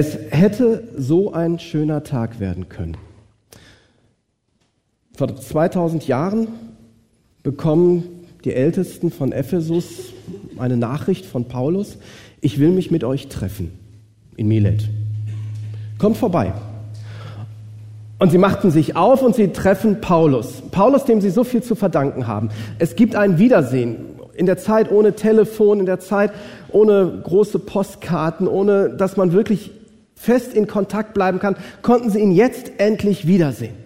Es hätte so ein schöner Tag werden können. Vor 2000 Jahren bekommen die Ältesten von Ephesus eine Nachricht von Paulus, ich will mich mit euch treffen in Milet. Kommt vorbei. Und sie machten sich auf und sie treffen Paulus. Paulus, dem sie so viel zu verdanken haben. Es gibt ein Wiedersehen. In der Zeit ohne Telefon, in der Zeit ohne große Postkarten, ohne dass man wirklich fest in Kontakt bleiben kann, konnten sie ihn jetzt endlich wiedersehen.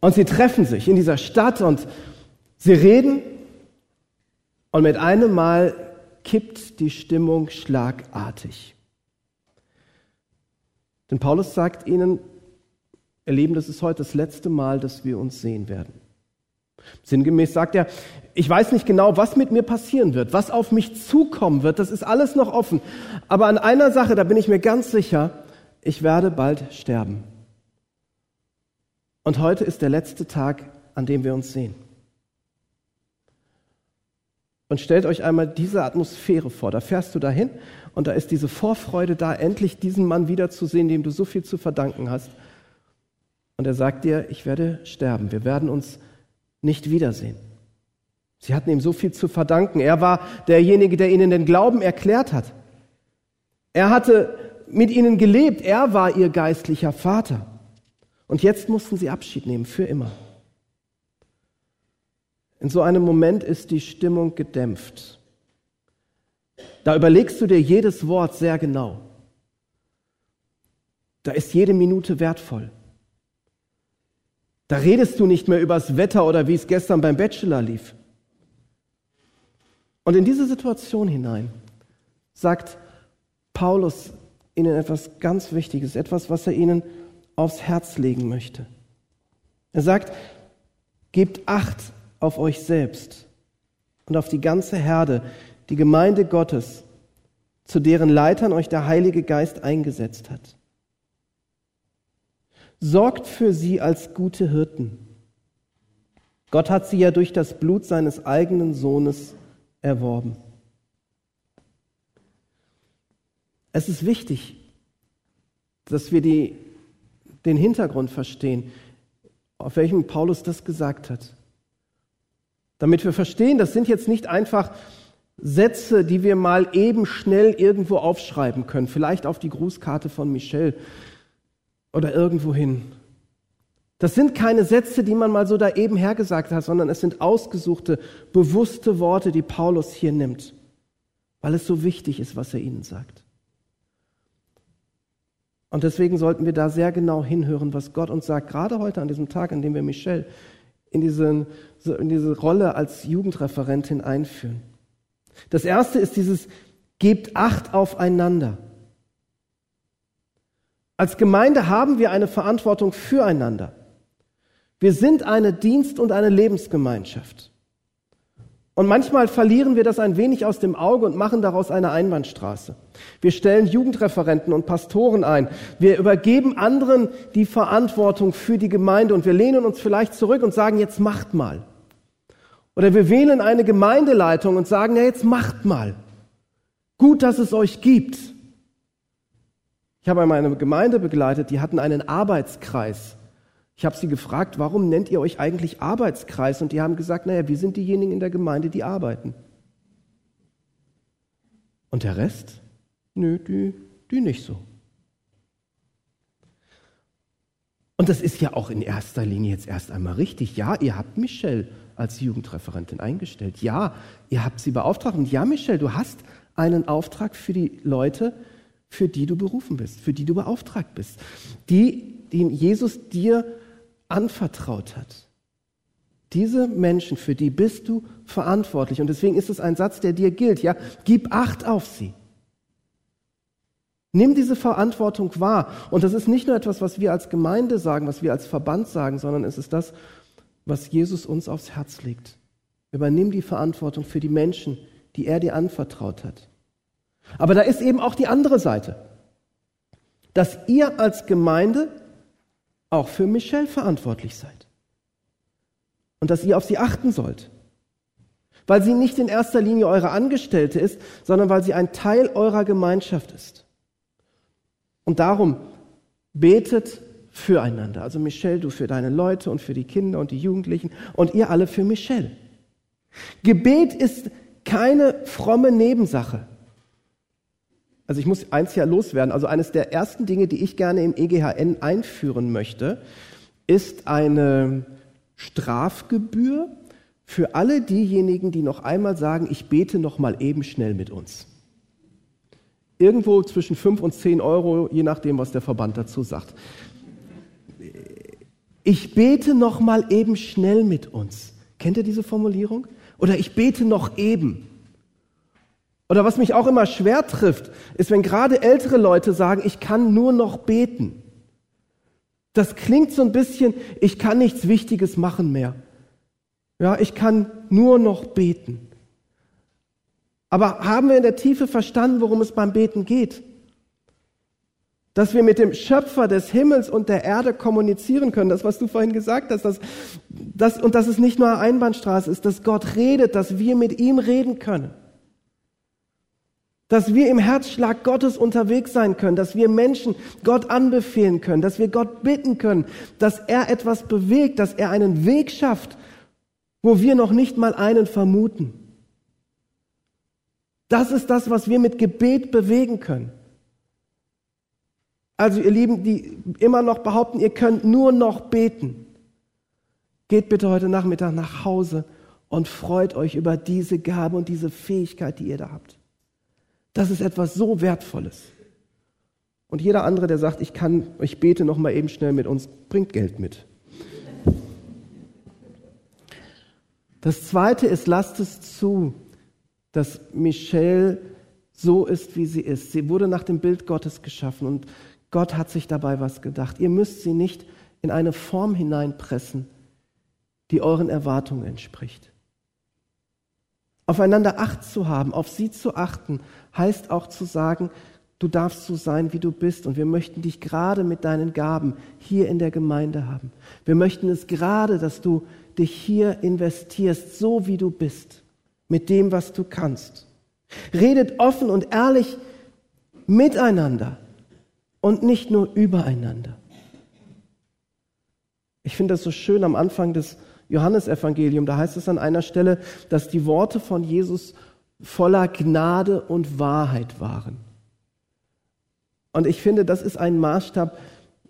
Und sie treffen sich in dieser Stadt und sie reden und mit einem Mal kippt die Stimmung schlagartig. Denn Paulus sagt ihnen, ihr Lieben, das ist heute das letzte Mal, dass wir uns sehen werden. Sinngemäß sagt er, ich weiß nicht genau, was mit mir passieren wird, was auf mich zukommen wird, das ist alles noch offen. Aber an einer Sache, da bin ich mir ganz sicher, ich werde bald sterben. Und heute ist der letzte Tag, an dem wir uns sehen. Und stellt euch einmal diese Atmosphäre vor. Da fährst du dahin und da ist diese Vorfreude da, endlich diesen Mann wiederzusehen, dem du so viel zu verdanken hast. Und er sagt dir, ich werde sterben. Wir werden uns nicht wiedersehen. Sie hatten ihm so viel zu verdanken. Er war derjenige, der ihnen den Glauben erklärt hat. Er hatte mit ihnen gelebt. Er war ihr geistlicher Vater. Und jetzt mussten sie Abschied nehmen, für immer. In so einem Moment ist die Stimmung gedämpft. Da überlegst du dir jedes Wort sehr genau. Da ist jede Minute wertvoll. Da redest du nicht mehr übers Wetter oder wie es gestern beim Bachelor lief. Und in diese Situation hinein sagt Paulus ihnen etwas ganz Wichtiges, etwas, was er ihnen aufs Herz legen möchte. Er sagt, gebt Acht auf euch selbst und auf die ganze Herde, die Gemeinde Gottes, zu deren Leitern euch der Heilige Geist eingesetzt hat. Sorgt für sie als gute Hirten. Gott hat sie ja durch das Blut seines eigenen Sohnes erworben. Es ist wichtig, dass wir die, den Hintergrund verstehen, auf welchem Paulus das gesagt hat. Damit wir verstehen, das sind jetzt nicht einfach Sätze, die wir mal eben schnell irgendwo aufschreiben können, vielleicht auf die Grußkarte von Michel oder irgendwo hin. Das sind keine Sätze, die man mal so da eben hergesagt hat, sondern es sind ausgesuchte, bewusste Worte, die Paulus hier nimmt, weil es so wichtig ist, was er ihnen sagt. Und deswegen sollten wir da sehr genau hinhören, was Gott uns sagt, gerade heute an diesem Tag, an dem wir Michelle in, diesen, in diese Rolle als Jugendreferentin einführen. Das erste ist dieses, gebt Acht aufeinander. Als Gemeinde haben wir eine Verantwortung füreinander. Wir sind eine Dienst- und eine Lebensgemeinschaft. Und manchmal verlieren wir das ein wenig aus dem Auge und machen daraus eine Einbahnstraße. Wir stellen Jugendreferenten und Pastoren ein. Wir übergeben anderen die Verantwortung für die Gemeinde und wir lehnen uns vielleicht zurück und sagen, jetzt macht mal. Oder wir wählen eine Gemeindeleitung und sagen, ja, jetzt macht mal. Gut, dass es euch gibt. Ich habe einmal eine Gemeinde begleitet, die hatten einen Arbeitskreis. Ich habe sie gefragt, warum nennt ihr euch eigentlich Arbeitskreis? Und die haben gesagt, naja, wir sind diejenigen in der Gemeinde, die arbeiten. Und der Rest? Nö, die, die nicht so. Und das ist ja auch in erster Linie jetzt erst einmal richtig. Ja, ihr habt Michelle als Jugendreferentin eingestellt. Ja, ihr habt sie beauftragt. Und ja, Michelle, du hast einen Auftrag für die Leute, für die du berufen bist, für die du beauftragt bist, die, die Jesus dir anvertraut hat. Diese Menschen, für die bist du verantwortlich. Und deswegen ist es ein Satz, der dir gilt. Ja, gib Acht auf sie. Nimm diese Verantwortung wahr. Und das ist nicht nur etwas, was wir als Gemeinde sagen, was wir als Verband sagen, sondern es ist das, was Jesus uns aufs Herz legt. Übernimm die Verantwortung für die Menschen, die er dir anvertraut hat. Aber da ist eben auch die andere Seite, dass ihr als Gemeinde auch für Michelle verantwortlich seid. Und dass ihr auf sie achten sollt. Weil sie nicht in erster Linie eure Angestellte ist, sondern weil sie ein Teil eurer Gemeinschaft ist. Und darum betet füreinander. Also Michelle, du für deine Leute und für die Kinder und die Jugendlichen und ihr alle für Michelle. Gebet ist keine fromme Nebensache. Also ich muss eins ja loswerden. Also eines der ersten Dinge, die ich gerne im EGHN einführen möchte, ist eine Strafgebühr für alle diejenigen, die noch einmal sagen, ich bete noch mal eben schnell mit uns. Irgendwo zwischen 5 und 10 Euro, je nachdem, was der Verband dazu sagt. Ich bete noch mal eben schnell mit uns. Kennt ihr diese Formulierung? Oder ich bete noch eben. Oder was mich auch immer schwer trifft, ist, wenn gerade ältere Leute sagen, ich kann nur noch beten. Das klingt so ein bisschen, ich kann nichts Wichtiges machen mehr. Ja, ich kann nur noch beten. Aber haben wir in der Tiefe verstanden, worum es beim Beten geht? Dass wir mit dem Schöpfer des Himmels und der Erde kommunizieren können, das, was du vorhin gesagt hast, dass, dass, und dass es nicht nur eine Einbahnstraße ist, dass Gott redet, dass wir mit ihm reden können. Dass wir im Herzschlag Gottes unterwegs sein können, dass wir Menschen Gott anbefehlen können, dass wir Gott bitten können, dass er etwas bewegt, dass er einen Weg schafft, wo wir noch nicht mal einen vermuten. Das ist das, was wir mit Gebet bewegen können. Also ihr Lieben, die immer noch behaupten, ihr könnt nur noch beten, geht bitte heute Nachmittag nach Hause und freut euch über diese Gabe und diese Fähigkeit, die ihr da habt. Das ist etwas so Wertvolles. Und jeder andere, der sagt, ich kann, ich bete noch mal eben schnell mit uns, bringt Geld mit. Das zweite ist, lasst es zu, dass Michelle so ist, wie sie ist. Sie wurde nach dem Bild Gottes geschaffen und Gott hat sich dabei was gedacht. Ihr müsst sie nicht in eine Form hineinpressen, die euren Erwartungen entspricht. Aufeinander Acht zu haben, auf sie zu achten, heißt auch zu sagen, du darfst so sein, wie du bist. Und wir möchten dich gerade mit deinen Gaben hier in der Gemeinde haben. Wir möchten es gerade, dass du dich hier investierst, so wie du bist, mit dem, was du kannst. Redet offen und ehrlich miteinander und nicht nur übereinander. Ich finde das so schön am Anfang des Johannesevangeliums. Da heißt es an einer Stelle, dass die Worte von Jesus voller Gnade und Wahrheit waren. Und ich finde, das ist ein Maßstab,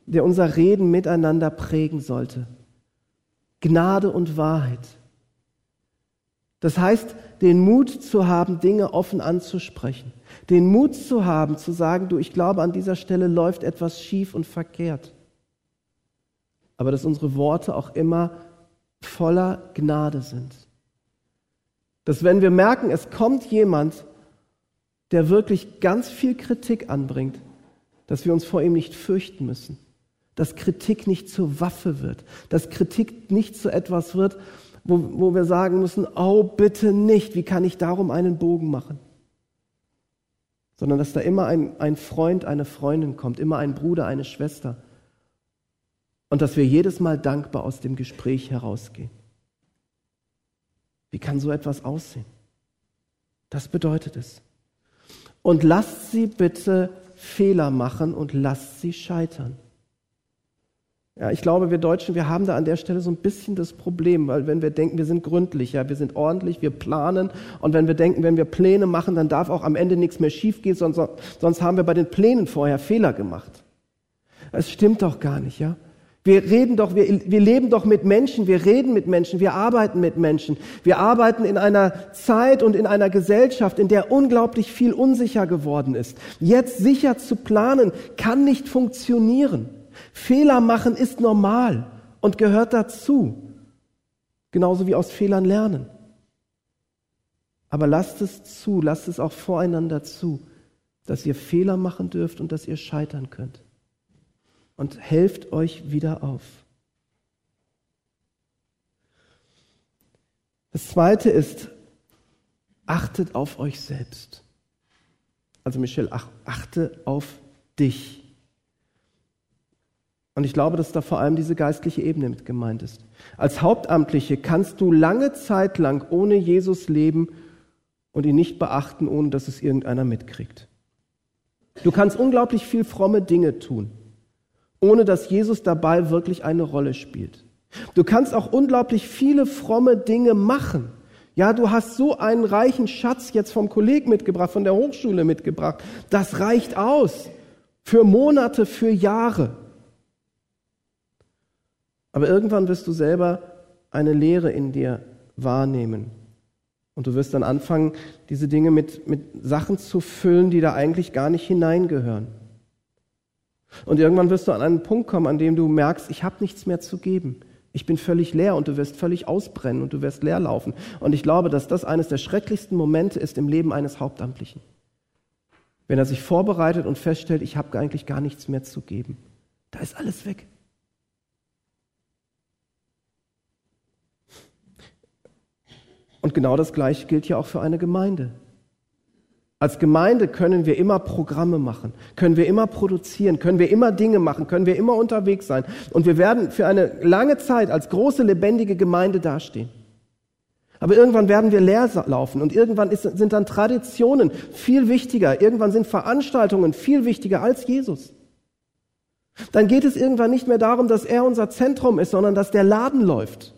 der unser Reden miteinander prägen sollte. Gnade und Wahrheit. Das heißt, den Mut zu haben, Dinge offen anzusprechen. Den Mut zu haben, zu sagen, du, ich glaube, an dieser Stelle läuft etwas schief und verkehrt. Aber dass unsere Worte auch immer voller Gnade sind. Dass wenn wir merken, es kommt jemand, der wirklich ganz viel Kritik anbringt, dass wir uns vor ihm nicht fürchten müssen, dass Kritik nicht zur Waffe wird, dass Kritik nicht zu etwas wird, wo, wo wir sagen müssen, oh bitte nicht, wie kann ich darum einen Bogen machen? Sondern dass da immer ein, ein Freund, eine Freundin kommt, immer ein Bruder, eine Schwester. Und dass wir jedes Mal dankbar aus dem Gespräch herausgehen. Wie kann so etwas aussehen? Das bedeutet es. Und lasst sie bitte Fehler machen und lasst sie scheitern. Ja, ich glaube, wir Deutschen, wir haben da an der Stelle so ein bisschen das Problem, weil wenn wir denken, wir sind gründlich, ja, wir sind ordentlich, wir planen und wenn wir denken, wenn wir Pläne machen, dann darf auch am Ende nichts mehr schiefgehen, sonst, sonst haben wir bei den Plänen vorher Fehler gemacht. Es stimmt doch gar nicht, ja. Wir reden doch, wir, wir leben doch mit Menschen, wir reden mit Menschen, wir arbeiten mit Menschen. Wir arbeiten in einer Zeit und in einer Gesellschaft, in der unglaublich viel unsicher geworden ist. Jetzt sicher zu planen, kann nicht funktionieren. Fehler machen ist normal und gehört dazu. Genauso wie aus Fehlern lernen. Aber lasst es zu, lasst es auch voreinander zu, dass ihr Fehler machen dürft und dass ihr scheitern könnt. Und helft euch wieder auf. Das zweite ist, achtet auf euch selbst. Also Michelle, achte auf dich. Und ich glaube, dass da vor allem diese geistliche Ebene mit gemeint ist. Als Hauptamtliche kannst du lange Zeit lang ohne Jesus leben und ihn nicht beachten, ohne dass es irgendeiner mitkriegt. Du kannst unglaublich viel fromme Dinge tun, ohne dass Jesus dabei wirklich eine Rolle spielt. Du kannst auch unglaublich viele fromme Dinge machen. Ja, du hast so einen reichen Schatz jetzt vom Kolleg mitgebracht, von der Hochschule mitgebracht. Das reicht aus für Monate, für Jahre. Aber irgendwann wirst du selber eine Leere in dir wahrnehmen. Und du wirst dann anfangen, diese Dinge mit, mit Sachen zu füllen, die da eigentlich gar nicht hineingehören. Und irgendwann wirst du an einen Punkt kommen, an dem du merkst, ich habe nichts mehr zu geben. Ich bin völlig leer und du wirst völlig ausbrennen und du wirst leer laufen. Und ich glaube, dass das eines der schrecklichsten Momente ist im Leben eines Hauptamtlichen. Wenn er sich vorbereitet und feststellt, ich habe eigentlich gar nichts mehr zu geben. Da ist alles weg. Und genau das Gleiche gilt ja auch für eine Gemeinde. Als Gemeinde können wir immer Programme machen, können wir immer produzieren, können wir immer Dinge machen, können wir immer unterwegs sein. Und wir werden für eine lange Zeit als große, lebendige Gemeinde dastehen. Aber irgendwann werden wir leer laufen und irgendwann ist, sind dann Traditionen viel wichtiger, irgendwann sind Veranstaltungen viel wichtiger als Jesus. Dann geht es irgendwann nicht mehr darum, dass er unser Zentrum ist, sondern dass der Laden läuft.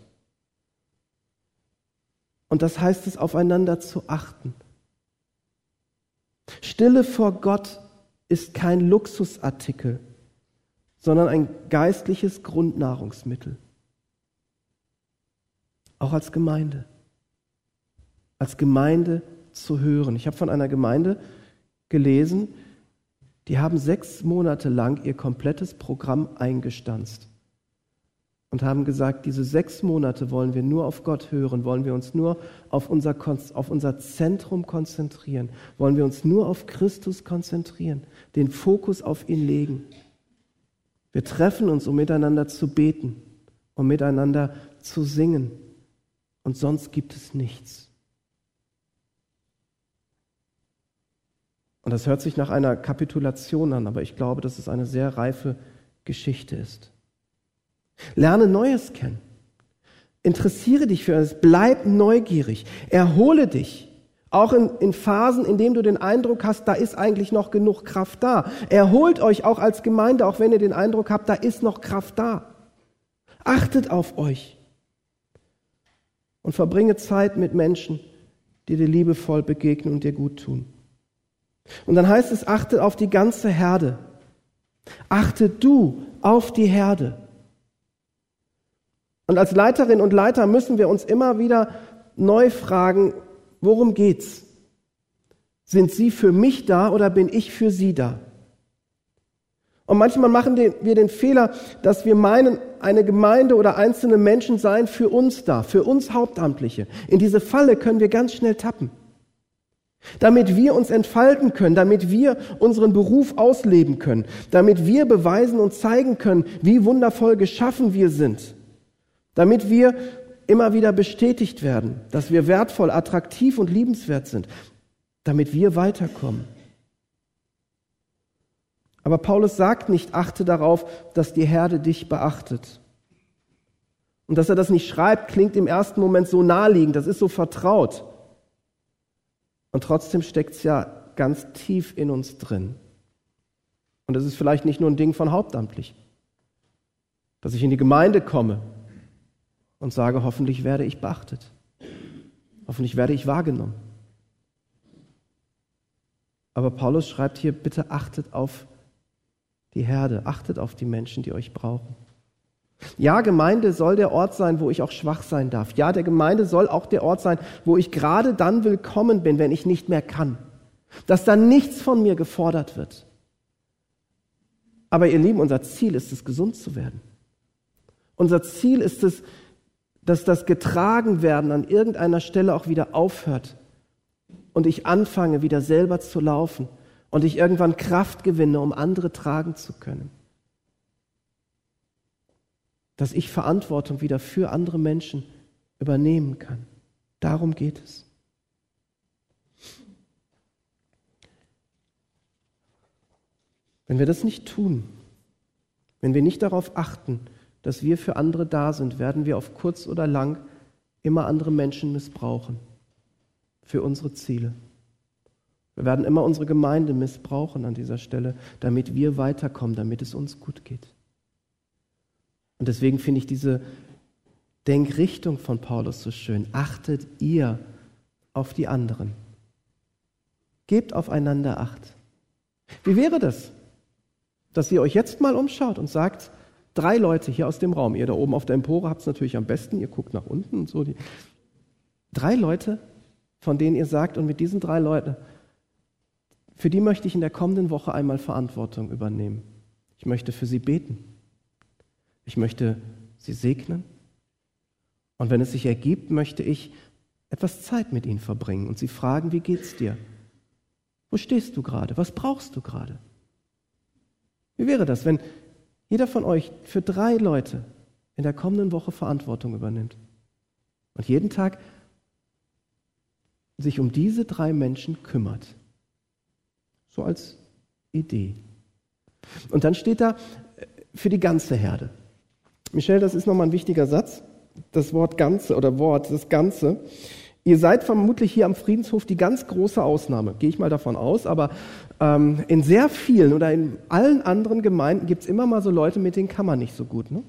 Und das heißt es, aufeinander zu achten. Stille vor Gott ist kein Luxusartikel, sondern ein geistliches Grundnahrungsmittel. Auch als Gemeinde. Als Gemeinde zu hören. Ich habe von einer Gemeinde gelesen, die haben sechs Monate lang ihr komplettes Programm eingestanzt und haben gesagt, diese sechs Monate wollen wir nur auf Gott hören, wollen wir uns nur auf unser, auf unser Zentrum konzentrieren, wollen wir uns nur auf Christus konzentrieren, den Fokus auf ihn legen. Wir treffen uns, um miteinander zu beten, um miteinander zu singen. Und sonst gibt es nichts. Und das hört sich nach einer Kapitulation an, aber ich glaube, dass es eine sehr reife Geschichte ist. Lerne Neues kennen. Interessiere dich für es. Bleib neugierig. Erhole dich. Auch in, in Phasen, in denen du den Eindruck hast, da ist eigentlich noch genug Kraft da. Erholt euch auch als Gemeinde, auch wenn ihr den Eindruck habt, da ist noch Kraft da. Achtet auf euch. Und verbringe Zeit mit Menschen, die dir liebevoll begegnen und dir gut tun. Und dann heißt es, achte auf die ganze Herde. Achte du auf die Herde. Und als Leiterin und Leiter müssen wir uns immer wieder neu fragen, worum geht's? Sind Sie für mich da oder bin ich für Sie da? Und manchmal machen wir den Fehler, dass wir meinen, eine Gemeinde oder einzelne Menschen seien für uns da, für uns Hauptamtliche. In diese Falle können wir ganz schnell tappen. Damit wir uns entfalten können, damit wir unseren Beruf ausleben können, damit wir beweisen und zeigen können, wie wundervoll geschaffen wir sind damit wir immer wieder bestätigt werden, dass wir wertvoll, attraktiv und liebenswert sind, damit wir weiterkommen. Aber Paulus sagt nicht, achte darauf, dass die Herde dich beachtet. Und dass er das nicht schreibt, klingt im ersten Moment so naheliegend, das ist so vertraut. Und trotzdem steckt es ja ganz tief in uns drin. Und es ist vielleicht nicht nur ein Ding von Hauptamtlich, dass ich in die Gemeinde komme und sage, hoffentlich werde ich beachtet. Hoffentlich werde ich wahrgenommen. Aber Paulus schreibt hier, bitte achtet auf die Herde, achtet auf die Menschen, die euch brauchen. Ja, Gemeinde soll der Ort sein, wo ich auch schwach sein darf. Ja, der Gemeinde soll auch der Ort sein, wo ich gerade dann willkommen bin, wenn ich nicht mehr kann. Dass dann nichts von mir gefordert wird. Aber ihr Lieben, unser Ziel ist es, gesund zu werden. Unser Ziel ist es, dass das Getragenwerden an irgendeiner Stelle auch wieder aufhört und ich anfange wieder selber zu laufen und ich irgendwann Kraft gewinne, um andere tragen zu können. Dass ich Verantwortung wieder für andere Menschen übernehmen kann. Darum geht es. Wenn wir das nicht tun, wenn wir nicht darauf achten, dass wir für andere da sind, werden wir auf kurz oder lang immer andere Menschen missbrauchen für unsere Ziele. Wir werden immer unsere Gemeinde missbrauchen an dieser Stelle, damit wir weiterkommen, damit es uns gut geht. Und deswegen finde ich diese Denkrichtung von Paulus so schön. Achtet ihr auf die anderen. Gebt aufeinander Acht. Wie wäre das, dass ihr euch jetzt mal umschaut und sagt, drei Leute hier aus dem Raum, ihr da oben auf der Empore habt es natürlich am besten, ihr guckt nach unten und so. Die, drei Leute, von denen ihr sagt, und mit diesen drei Leuten, für die möchte ich in der kommenden Woche einmal Verantwortung übernehmen. Ich möchte für sie beten. Ich möchte sie segnen. Und wenn es sich ergibt, möchte ich etwas Zeit mit ihnen verbringen und sie fragen, wie geht's dir? Wo stehst du gerade? Was brauchst du gerade? Wie wäre das, wenn jeder von euch für drei Leute in der kommenden Woche Verantwortung übernimmt und jeden Tag sich um diese drei Menschen kümmert? So als Idee. Und dann steht da äh, für die ganze Herde. Michel, das ist nochmal ein wichtiger Satz. Das Wort Ganze oder Wort, das Ganze. Ihr seid vermutlich hier am Friedenshof die ganz große Ausnahme, gehe ich mal davon aus, aber ähm, in sehr vielen oder in allen anderen Gemeinden gibt es immer mal so Leute, mit denen kann man nicht so gut. Ne?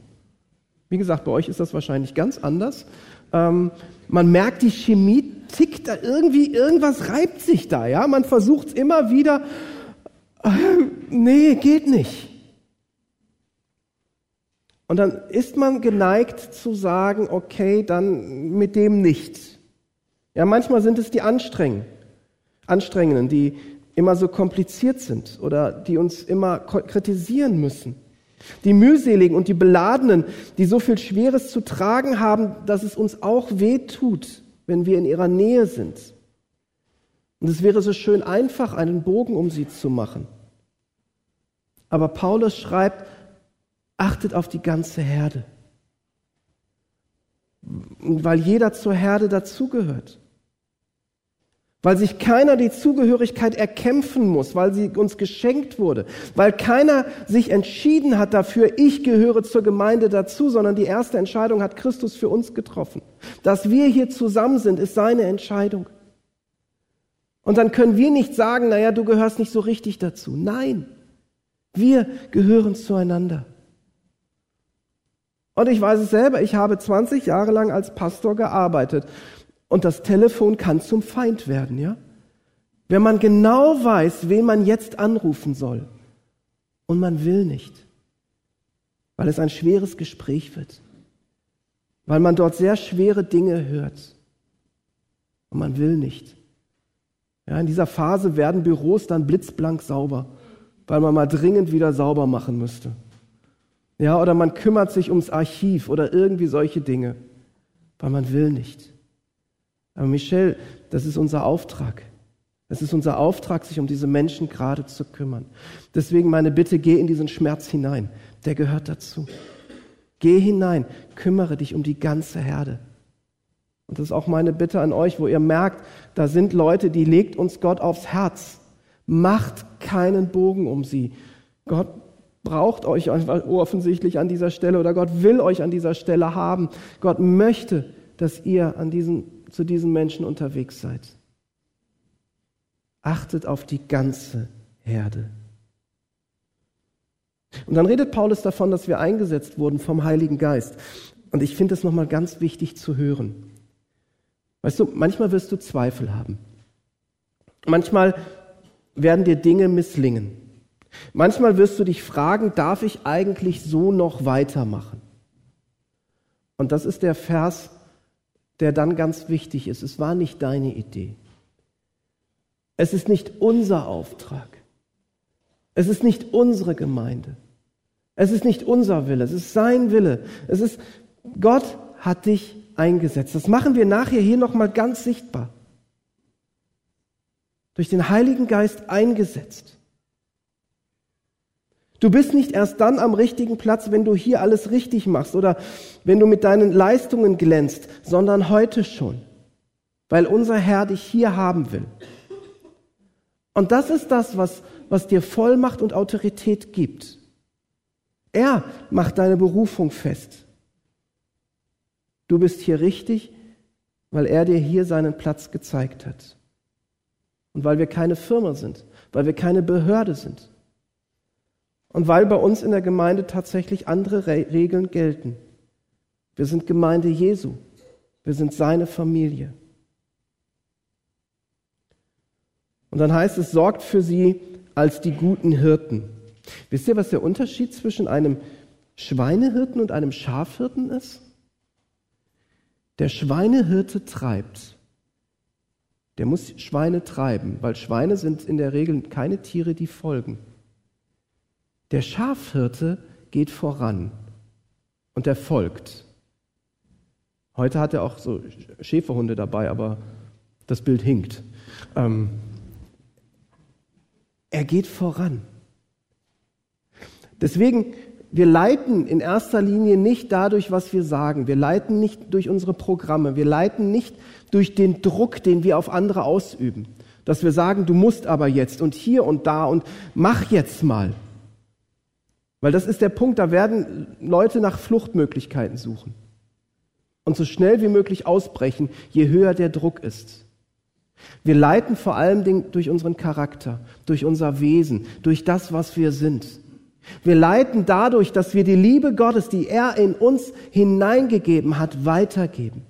Wie gesagt, bei euch ist das wahrscheinlich ganz anders. Ähm, man merkt, die Chemie tickt da irgendwie, irgendwas reibt sich da. Ja? Man versucht es immer wieder. Äh, nee, geht nicht. Und dann ist man geneigt zu sagen, okay, dann mit dem nicht. Ja, manchmal sind es die Anstrengenden, Anstrengenden, die immer so kompliziert sind oder die uns immer kritisieren müssen. Die mühseligen und die beladenen, die so viel Schweres zu tragen haben, dass es uns auch weh tut, wenn wir in ihrer Nähe sind. Und es wäre so schön einfach, einen Bogen um sie zu machen. Aber Paulus schreibt, achtet auf die ganze Herde. Weil jeder zur Herde dazugehört weil sich keiner die Zugehörigkeit erkämpfen muss, weil sie uns geschenkt wurde, weil keiner sich entschieden hat dafür, ich gehöre zur Gemeinde dazu, sondern die erste Entscheidung hat Christus für uns getroffen. Dass wir hier zusammen sind, ist seine Entscheidung. Und dann können wir nicht sagen, naja, du gehörst nicht so richtig dazu. Nein, wir gehören zueinander. Und ich weiß es selber, ich habe 20 Jahre lang als Pastor gearbeitet. Und das Telefon kann zum Feind werden, ja? Wenn man genau weiß, wen man jetzt anrufen soll und man will nicht, weil es ein schweres Gespräch wird, weil man dort sehr schwere Dinge hört und man will nicht. Ja, in dieser Phase werden Büros dann blitzblank sauber, weil man mal dringend wieder sauber machen müsste. Ja, oder man kümmert sich ums Archiv oder irgendwie solche Dinge, weil man will nicht. Aber Michel, das ist unser Auftrag. Es ist unser Auftrag, sich um diese Menschen gerade zu kümmern. Deswegen meine Bitte, geh in diesen Schmerz hinein. Der gehört dazu. Geh hinein, kümmere dich um die ganze Herde. Und das ist auch meine Bitte an euch, wo ihr merkt, da sind Leute, die legt uns Gott aufs Herz. Macht keinen Bogen um sie. Gott braucht euch offensichtlich an dieser Stelle oder Gott will euch an dieser Stelle haben. Gott möchte, dass ihr an diesen zu diesen Menschen unterwegs seid. Achtet auf die ganze Herde. Und dann redet Paulus davon, dass wir eingesetzt wurden vom Heiligen Geist. Und ich finde es nochmal ganz wichtig zu hören. Weißt du, manchmal wirst du Zweifel haben. Manchmal werden dir Dinge misslingen. Manchmal wirst du dich fragen, darf ich eigentlich so noch weitermachen? Und das ist der Vers der dann ganz wichtig ist. Es war nicht deine Idee. Es ist nicht unser Auftrag. Es ist nicht unsere Gemeinde. Es ist nicht unser Wille. Es ist sein Wille. Es ist, Gott hat dich eingesetzt. Das machen wir nachher hier nochmal ganz sichtbar. Durch den Heiligen Geist eingesetzt. Du bist nicht erst dann am richtigen Platz, wenn du hier alles richtig machst oder wenn du mit deinen Leistungen glänzt, sondern heute schon, weil unser Herr dich hier haben will. Und das ist das, was, was dir Vollmacht und Autorität gibt. Er macht deine Berufung fest. Du bist hier richtig, weil er dir hier seinen Platz gezeigt hat. und weil wir keine Firma sind, weil wir keine Behörde sind und weil bei uns in der Gemeinde tatsächlich andere Re Regeln gelten. Wir sind Gemeinde Jesu, wir sind seine Familie. Und dann heißt es, sorgt für sie als die guten Hirten. Wisst ihr, was der Unterschied zwischen einem Schweinehirten und einem Schafhirten ist? Der Schweinehirte treibt. Der muss Schweine treiben, weil Schweine sind in der Regel keine Tiere, die folgen. Der Schafhirte geht voran und er folgt. Heute hat er auch so Schäferhunde dabei, aber das Bild hinkt. Ähm, er geht voran. Deswegen, wir leiten in erster Linie nicht dadurch, was wir sagen. Wir leiten nicht durch unsere Programme. Wir leiten nicht durch den Druck, den wir auf andere ausüben. Dass wir sagen, du musst aber jetzt und hier und da und mach jetzt mal. Weil das ist der Punkt, da werden Leute nach Fluchtmöglichkeiten suchen. Und so schnell wie möglich ausbrechen, je höher der Druck ist. Wir leiten vor allem durch unseren Charakter, durch unser Wesen, durch das, was wir sind. Wir leiten dadurch, dass wir die Liebe Gottes, die er in uns hineingegeben hat, weitergeben.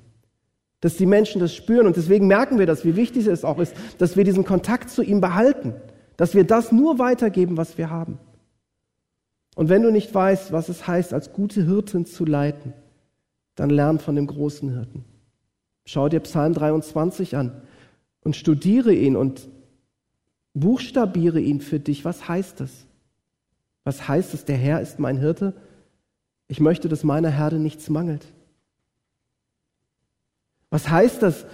Dass die Menschen das spüren und deswegen merken wir das, wie wichtig es auch ist, dass wir diesen Kontakt zu ihm behalten, dass wir das nur weitergeben, was wir haben. Und wenn du nicht weißt, was es heißt, als gute Hirten zu leiten, dann lern von dem großen Hirten. Schau dir Psalm 23 an und studiere ihn und buchstabiere ihn für dich. Was heißt es? Was heißt es, der Herr ist mein Hirte? Ich möchte, dass meiner Herde nichts mangelt. Was heißt das?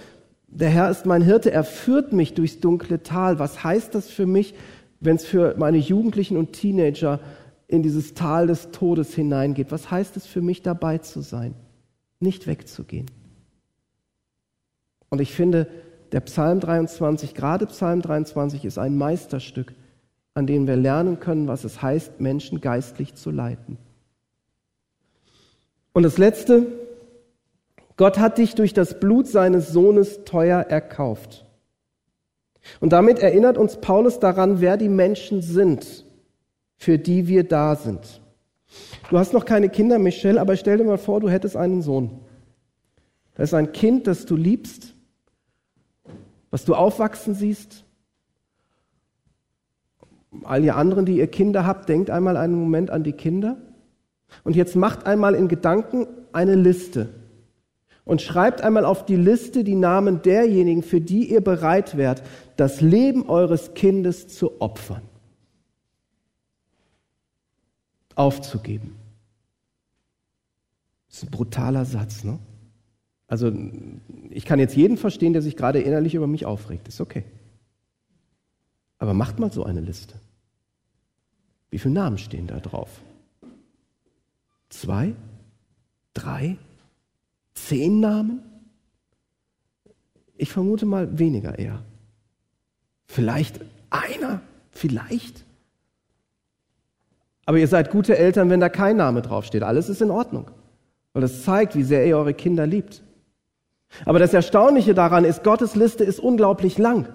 Der Herr ist mein Hirte, er führt mich durchs dunkle Tal. Was heißt das für mich, wenn es für meine Jugendlichen und Teenager in dieses Tal des Todes hineingeht? Was heißt es für mich, dabei zu sein, nicht wegzugehen? Und ich finde, der Psalm 23, gerade Psalm 23 ist ein Meisterstück, an dem wir lernen können, was es heißt, Menschen geistlich zu leiten. Und das Letzte, Gott hat dich durch das Blut seines Sohnes teuer erkauft. Und damit erinnert uns Paulus daran, wer die Menschen sind, für die wir da sind. Du hast noch keine Kinder, Michelle, aber stell dir mal vor, du hättest einen Sohn. Das ist ein Kind, das du liebst, was du aufwachsen siehst. All ihr anderen, die ihr Kinder habt, denkt einmal einen Moment an die Kinder. Und jetzt macht einmal in Gedanken eine Liste und schreibt einmal auf die Liste die Namen derjenigen, für die ihr bereit wärt, das Leben eures Kindes zu opfern, aufzugeben. Das ist ein brutaler Satz, ne? Also ich kann jetzt jeden verstehen, der sich gerade innerlich über mich aufregt. Ist okay. Aber macht mal so eine Liste. Wie viele Namen stehen da drauf? Zwei? Drei? Zehn Namen? Ich vermute mal weniger eher. Vielleicht einer? Vielleicht? Aber ihr seid gute Eltern, wenn da kein Name draufsteht. Alles ist in Ordnung. Weil das zeigt, wie sehr ihr eure Kinder liebt. Aber das Erstaunliche daran ist, Gottes Liste ist unglaublich lang.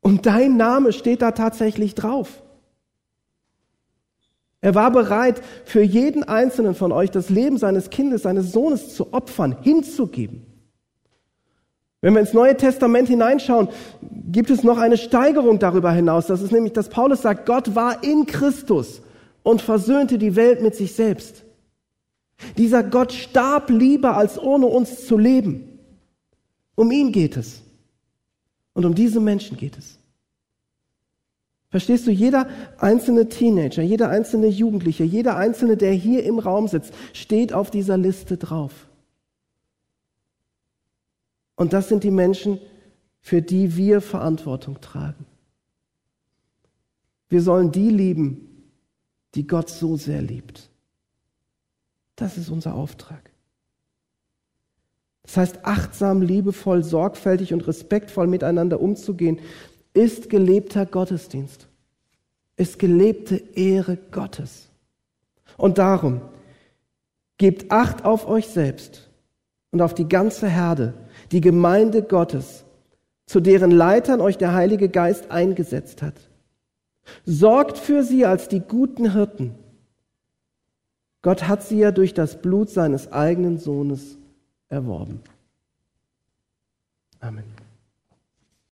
Und dein Name steht da tatsächlich drauf. Er war bereit, für jeden einzelnen von euch das Leben seines Kindes, seines Sohnes zu opfern, hinzugeben. Wenn wir ins Neue Testament hineinschauen, gibt es noch eine Steigerung darüber hinaus. Das ist nämlich, dass Paulus sagt, Gott war in Christus und versöhnte die Welt mit sich selbst. Dieser Gott starb lieber, als ohne uns zu leben. Um ihn geht es. Und um diese Menschen geht es. Verstehst du, jeder einzelne Teenager, jeder einzelne Jugendliche, jeder einzelne, der hier im Raum sitzt, steht auf dieser Liste drauf. Und das sind die Menschen, für die wir Verantwortung tragen. Wir sollen die lieben, die Gott so sehr liebt. Das ist unser Auftrag. Das heißt, achtsam, liebevoll, sorgfältig und respektvoll miteinander umzugehen, ist gelebter Gottesdienst, ist gelebte Ehre Gottes. Und darum, gebt Acht auf euch selbst und auf die ganze Herde, die Gemeinde Gottes, zu deren Leitern euch der Heilige Geist eingesetzt hat. Sorgt für sie als die guten Hirten. Gott hat sie ja durch das Blut seines eigenen Sohnes erworben. Amen.